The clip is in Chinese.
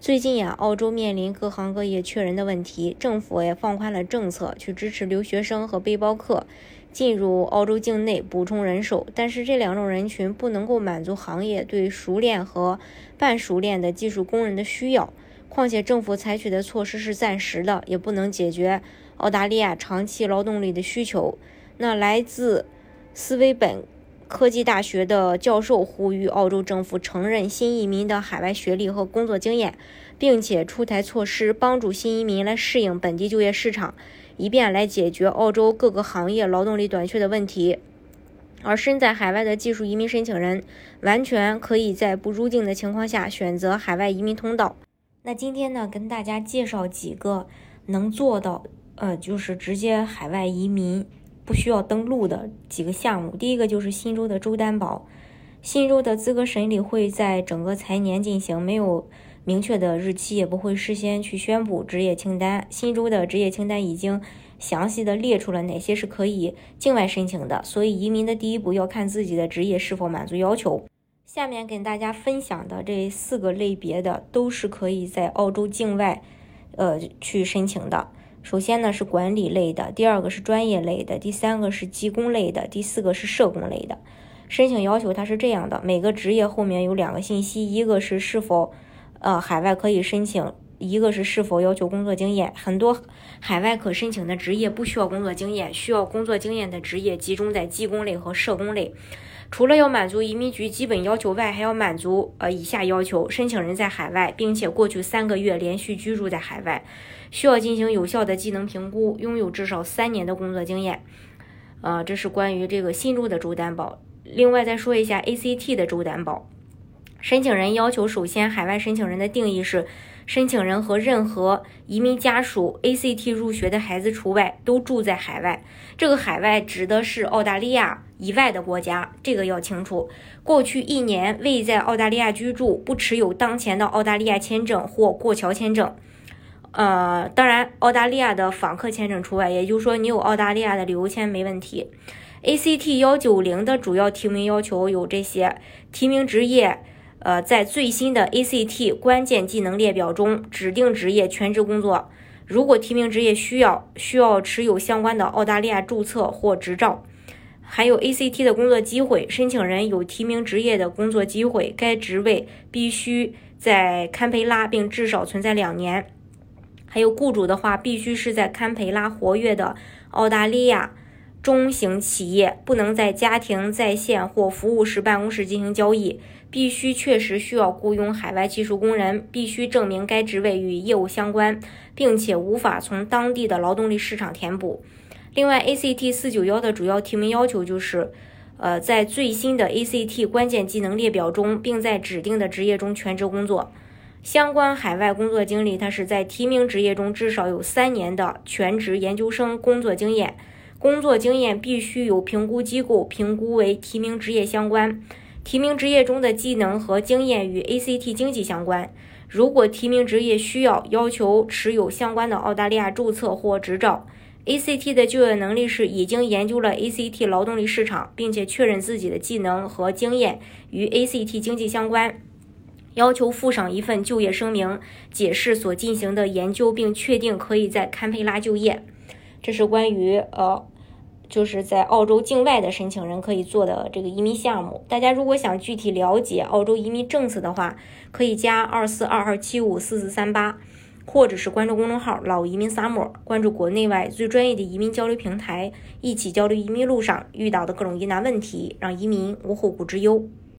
最近呀，澳洲面临各行各业缺人的问题，政府也放宽了政策，去支持留学生和背包客进入澳洲境内补充人手。但是这两种人群不能够满足行业对熟练和半熟练的技术工人的需要。况且政府采取的措施是暂时的，也不能解决澳大利亚长期劳动力的需求。那来自斯威本。科技大学的教授呼吁澳洲政府承认新移民的海外学历和工作经验，并且出台措施帮助新移民来适应本地就业市场，以便来解决澳洲各个行业劳动力短缺的问题。而身在海外的技术移民申请人，完全可以在不入境的情况下选择海外移民通道。那今天呢，跟大家介绍几个能做到，呃，就是直接海外移民。不需要登录的几个项目，第一个就是新州的州担保。新州的资格审理会在整个财年进行，没有明确的日期，也不会事先去宣布职业清单。新州的职业清单已经详细的列出了哪些是可以境外申请的，所以移民的第一步要看自己的职业是否满足要求。下面跟大家分享的这四个类别的，都是可以在澳洲境外，呃，去申请的。首先呢是管理类的，第二个是专业类的，第三个是技工类的，第四个是社工类的。申请要求它是这样的：每个职业后面有两个信息，一个是是否呃海外可以申请，一个是是否要求工作经验。很多海外可申请的职业不需要工作经验，需要工作经验的职业集中在技工类和社工类。除了要满足移民局基本要求外，还要满足呃以下要求：申请人在海外，并且过去三个月连续居住在海外，需要进行有效的技能评估，拥有至少三年的工作经验。呃，这是关于这个新入的州担保。另外再说一下 ACT 的州担保，申请人要求首先海外申请人的定义是。申请人和任何移民家属 ACT 入学的孩子除外，都住在海外。这个海外指的是澳大利亚以外的国家，这个要清楚。过去一年未在澳大利亚居住，不持有当前的澳大利亚签证或过桥签证。呃，当然，澳大利亚的访客签证除外，也就是说你有澳大利亚的旅游签没问题。ACT 幺九零的主要提名要求有这些：提名职业。呃，在最新的 ACT 关键技能列表中，指定职业全职工作，如果提名职业需要，需要持有相关的澳大利亚注册或执照。还有 ACT 的工作机会，申请人有提名职业的工作机会，该职位必须在堪培拉，并至少存在两年。还有雇主的话，必须是在堪培拉活跃的澳大利亚中型企业，不能在家庭在线或服务式办公室进行交易。必须确实需要雇佣海外技术工人，必须证明该职位与业务相关，并且无法从当地的劳动力市场填补。另外，ACT 四九幺的主要提名要求就是，呃，在最新的 ACT 关键技能列表中，并在指定的职业中全职工作。相关海外工作经历，它是在提名职业中至少有三年的全职研究生工作经验，工作经验必须有评估机构评估为提名职业相关。提名职业中的技能和经验与 ACT 经济相关。如果提名职业需要要求持有相关的澳大利亚注册或执照，ACT 的就业能力是已经研究了 ACT 劳动力市场，并且确认自己的技能和经验与 ACT 经济相关，要求附上一份就业声明，解释所进行的研究，并确定可以在堪培拉就业。这是关于呃。就是在澳洲境外的申请人可以做的这个移民项目，大家如果想具体了解澳洲移民政策的话，可以加二四二二七五四四三八，或者是关注公众号“老移民 summer”，关注国内外最专业的移民交流平台，一起交流移民路上遇到的各种疑难问题，让移民无后顾之忧。